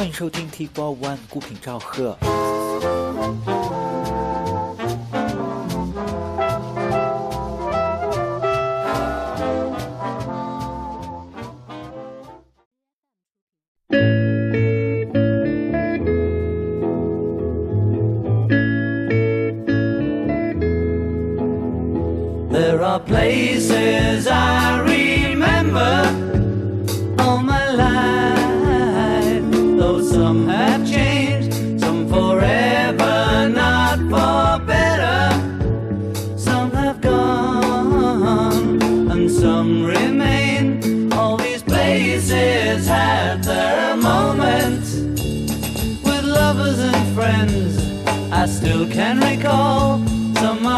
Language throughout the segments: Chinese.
欢迎收听 T Four One 孤品赵贺。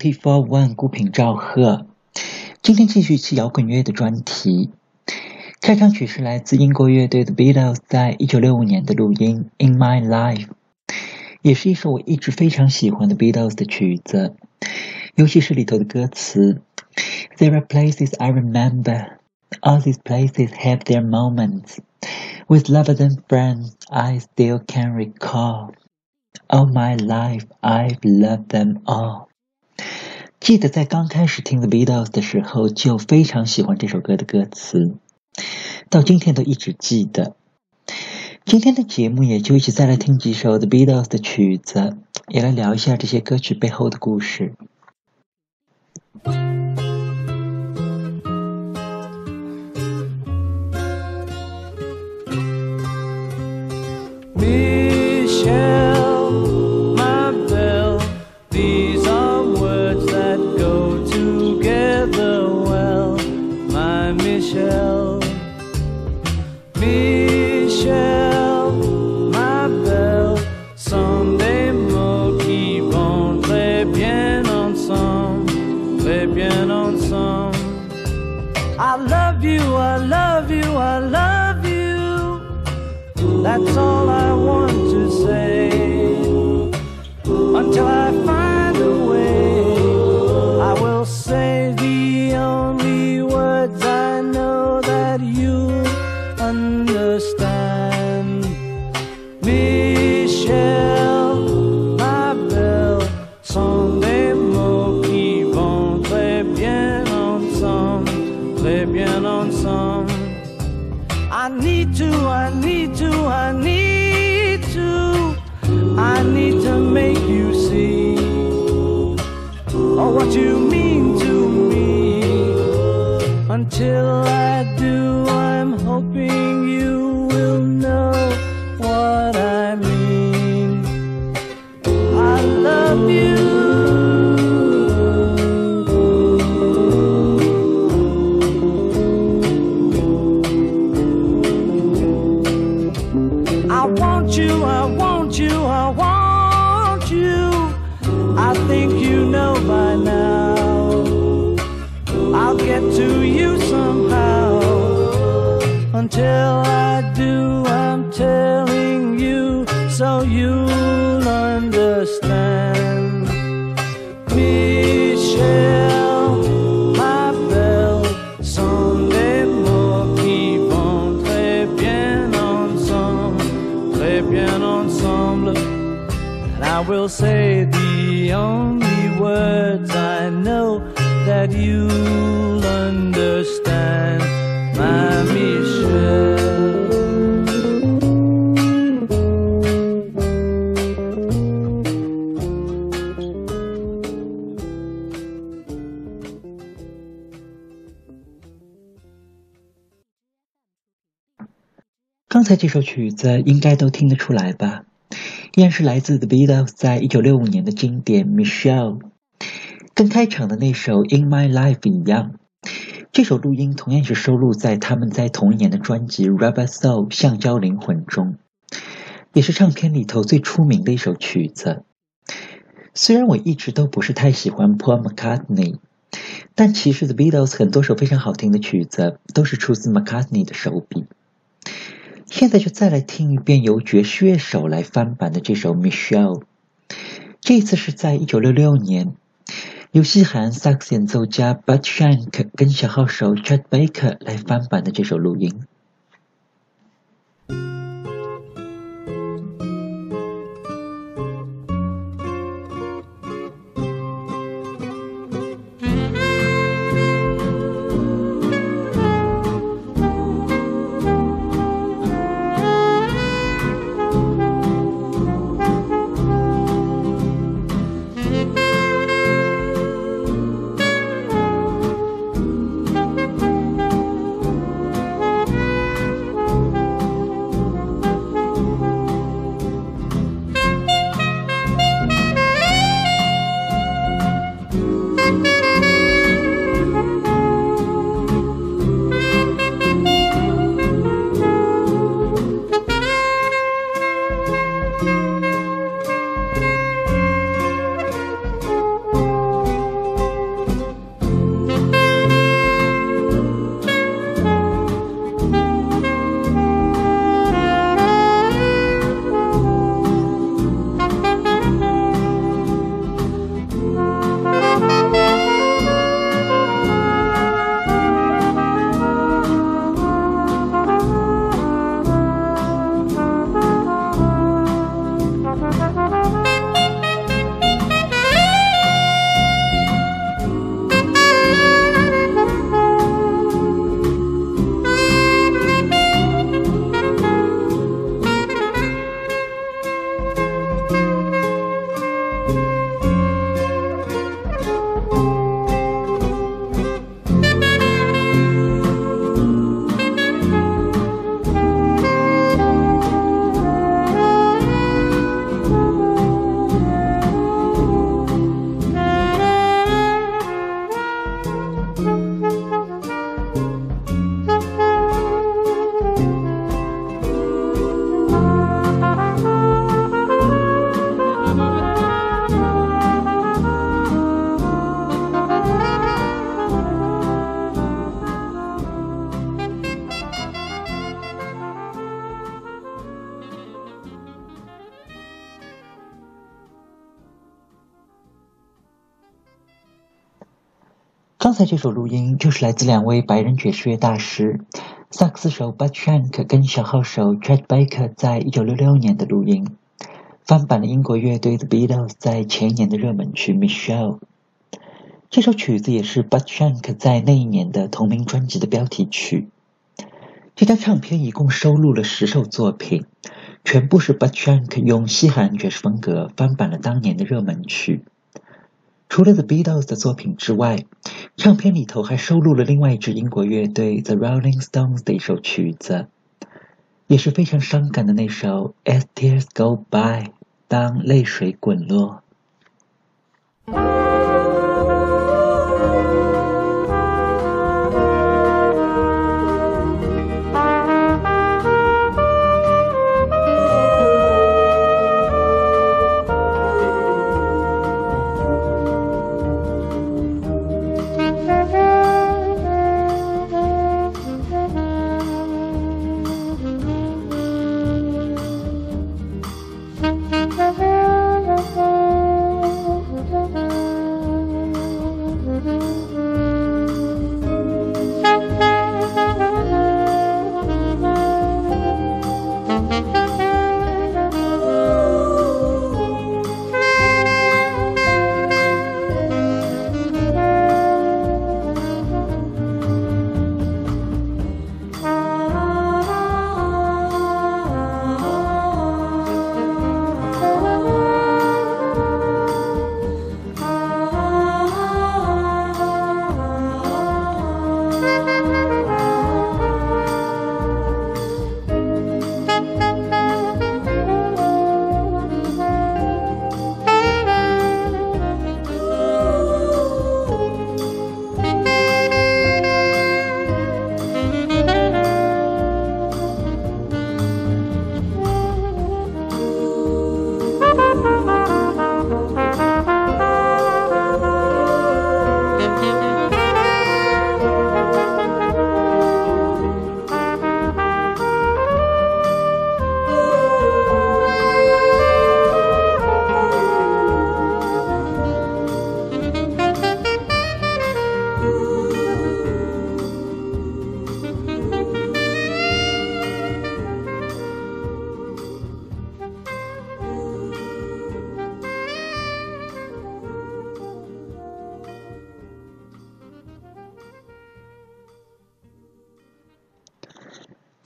欢迎收听 T Four One 孤品赵贺。今天继续是摇滚乐的专题。开场曲是来自英国乐队 The Beatles 在一九六五年的录音《In My Life》，也是一首我一直非常喜欢的 Beatles 的曲子，尤其是里头的歌词：There are places I remember, all these places have their moments. With lovers and friends, I still can recall. All my life, I've loved them all. 记得在刚开始听 The Beatles 的时候，就非常喜欢这首歌的歌词，到今天都一直记得。今天的节目也就一起再来听几首 The Beatles 的曲子，也来聊一下这些歌曲背后的故事。All beautiful. 刚才这首曲子应该都听得出来吧？依然是来自 The Beatles 在一九六五年的经典《Michelle》，跟开场的那首《In My Life》一样。这首录音同样是收录在他们在同一年的专辑《Rubber Soul》橡胶灵魂中，也是唱片里头最出名的一首曲子。虽然我一直都不是太喜欢 Paul McCartney，但其实 The Beatles 很多首非常好听的曲子都是出自 McCartney 的手笔。现在就再来听一遍由爵士乐手来翻版的这首《Michelle》，这次是在一九六六年，由西韩萨克斯演奏家 Bud Shank 跟小号手 Chet Baker 来翻版的这首录音。这首录音就是来自两位白人爵士乐大师，萨克斯手 Bud Shank 跟小号手 Chet Baker 在一九六六年的录音，翻版了英国乐队 The Beatles 在前一年的热门曲《Michelle》。这首曲子也是 Bud Shank 在那一年的同名专辑的标题曲。这张唱片一共收录了十首作品，全部是 Bud Shank 用西海岸爵士风格翻版了当年的热门曲。除了 The Beatles 的作品之外，唱片里头还收录了另外一支英国乐队 The Rolling Stones 的一首曲子，也是非常伤感的那首《As Tears Go By》，当泪水滚落。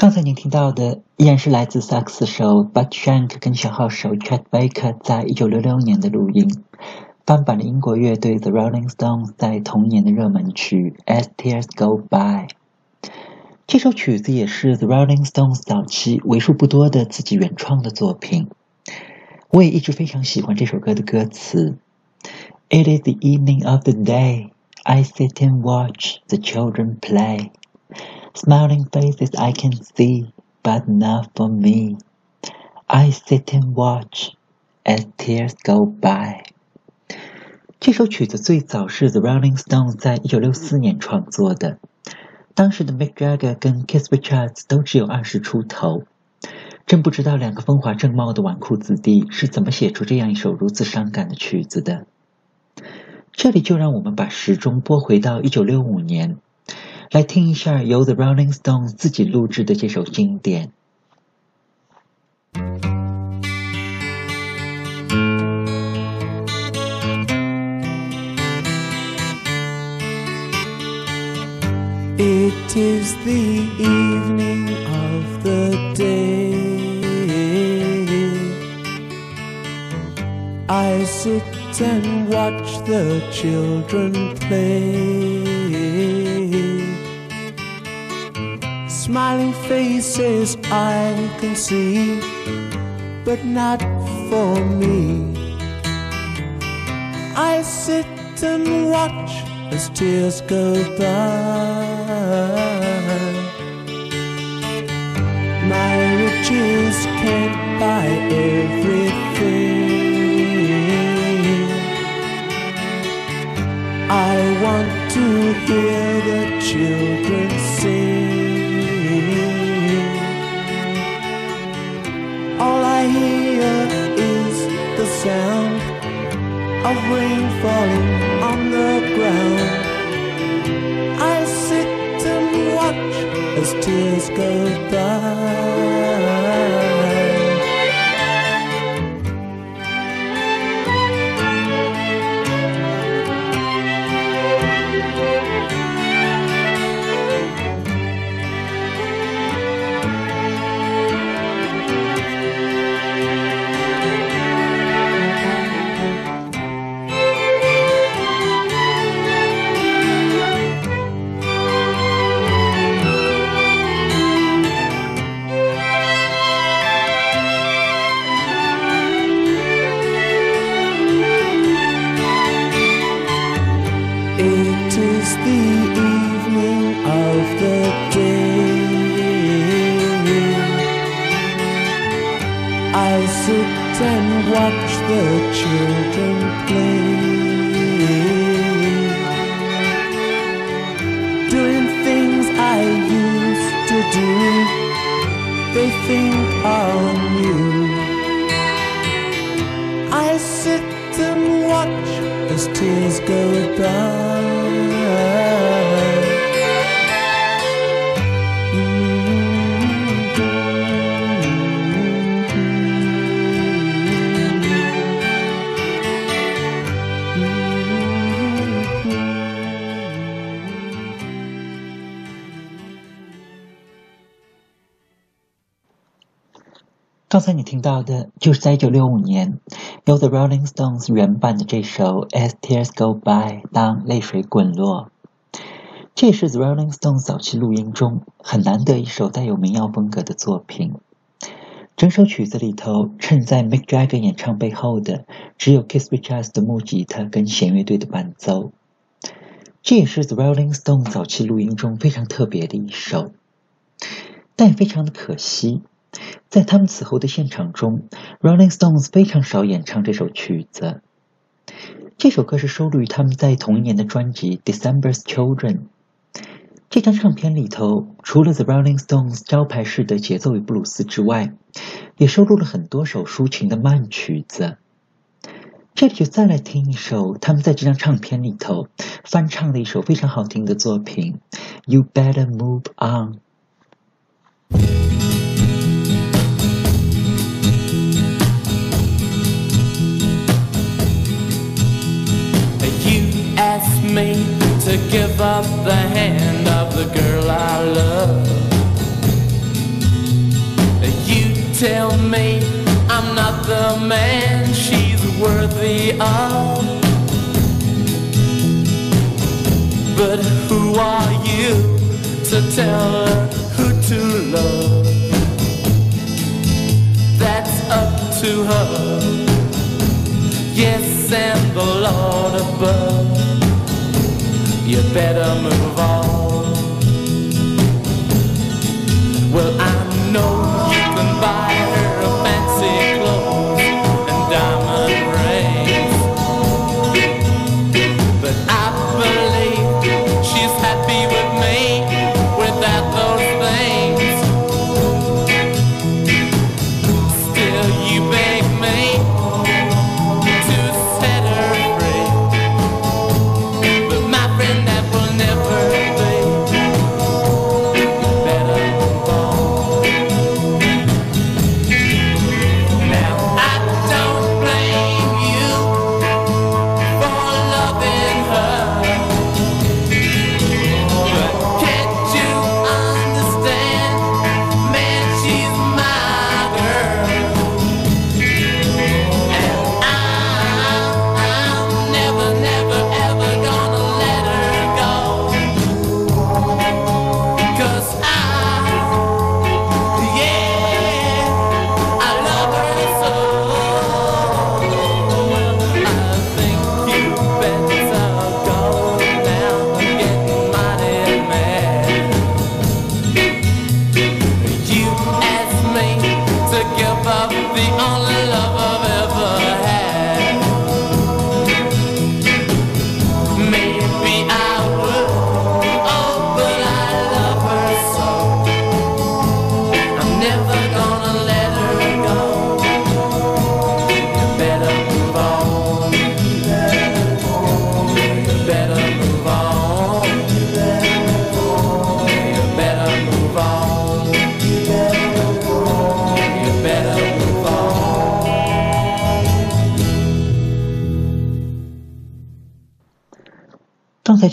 刚才您听到的依然是来自萨克斯手 Bud Shank 跟小号手 Chet Baker 在一九六六年的录音，翻版的英国乐队 The Rolling Stones 在同年的热门曲 As Tears Go By。这首曲子也是 The Rolling Stones 早期为数不多的自己原创的作品。我也一直非常喜欢这首歌的歌词。It is the evening of the day. I sit and watch the children play. Smiling faces I can see, but not for me. I sit and watch as tears go by. 这首曲子最早是 The Rolling Stones 在一九六四年创作的。当时的 Mick Jagger 跟 Keith Richards 都只有二十出头，真不知道两个风华正茂的纨绔子弟是怎么写出这样一首如此伤感的曲子的。这里就让我们把时钟拨回到一九六五年。来听一下由 The Rolling Stones 自己录制的这首经典。It is the evening of the day. I sit and watch the children play. Smiling faces I can see, but not for me. I sit and watch as tears go by. My riches can't buy everything. I want to hear the children go and watch the children play. Doing things I used to do, they think are new. I sit and watch as tears go by. 才你听到的就是在一九六五年由 The Rolling Stones 原版的这首《As Tears Go By》，当泪水滚落。这也是 The Rolling Stones 早期录音中很难得一首带有民谣风格的作品。整首曲子里头，衬在 Mick Jagger 演唱背后的，只有 Keith Richards 的木吉他跟弦乐队的伴奏。这也是 The Rolling Stones 早期录音中非常特别的一首，但也非常的可惜。在他们此后的现场中，Rolling Stones 非常少演唱这首曲子。这首歌是收录于他们在同一年的专辑《December's Children》。这张唱片里头，除了 The Rolling Stones 招牌式的节奏与布鲁斯之外，也收录了很多首抒情的慢曲子。这里就再来听一首他们在这张唱片里头翻唱的一首非常好听的作品《You Better Move On》。me to give up the hand of the girl I love. You tell me I'm not the man she's worthy of. But who are you to tell her who to love? That's up to her. Yes, and the Lord above. You better move on. Well, I know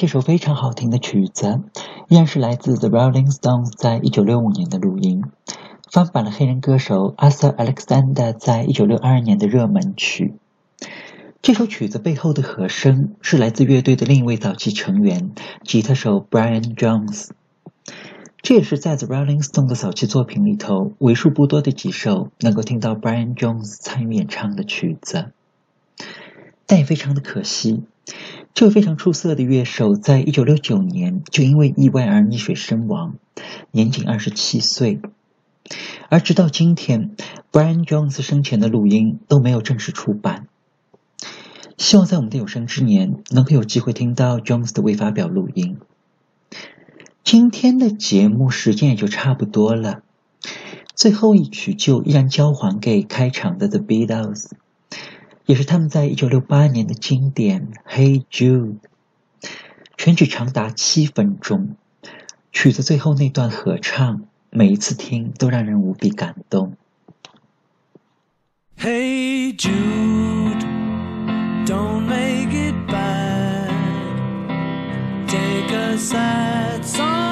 这首非常好听的曲子，依然是来自 The Rolling Stones 在一九六五年的录音，翻版了黑人歌手 Arthur Alexander 在一九六二年的热门曲。这首曲子背后的和声是来自乐队的另一位早期成员，吉他手 Brian Jones。这也是在 The Rolling Stones 的早期作品里头为数不多的几首能够听到 Brian Jones 参与演唱的曲子。但也非常的可惜，这位非常出色的乐手，在一九六九年就因为意外而溺水身亡，年仅二十七岁。而直到今天，Brian Jones 生前的录音都没有正式出版。希望在我们的有生之年，能够有机会听到 Jones 的未发表录音。今天的节目时间也就差不多了，最后一曲就依然交还给开场的 The Beatles。也是他们在一九六八年的经典《Hey Jude》，全曲长达七分钟，曲子最后那段合唱，每一次听都让人无比感动。Hey Jude, don't make it bad. Take a sad song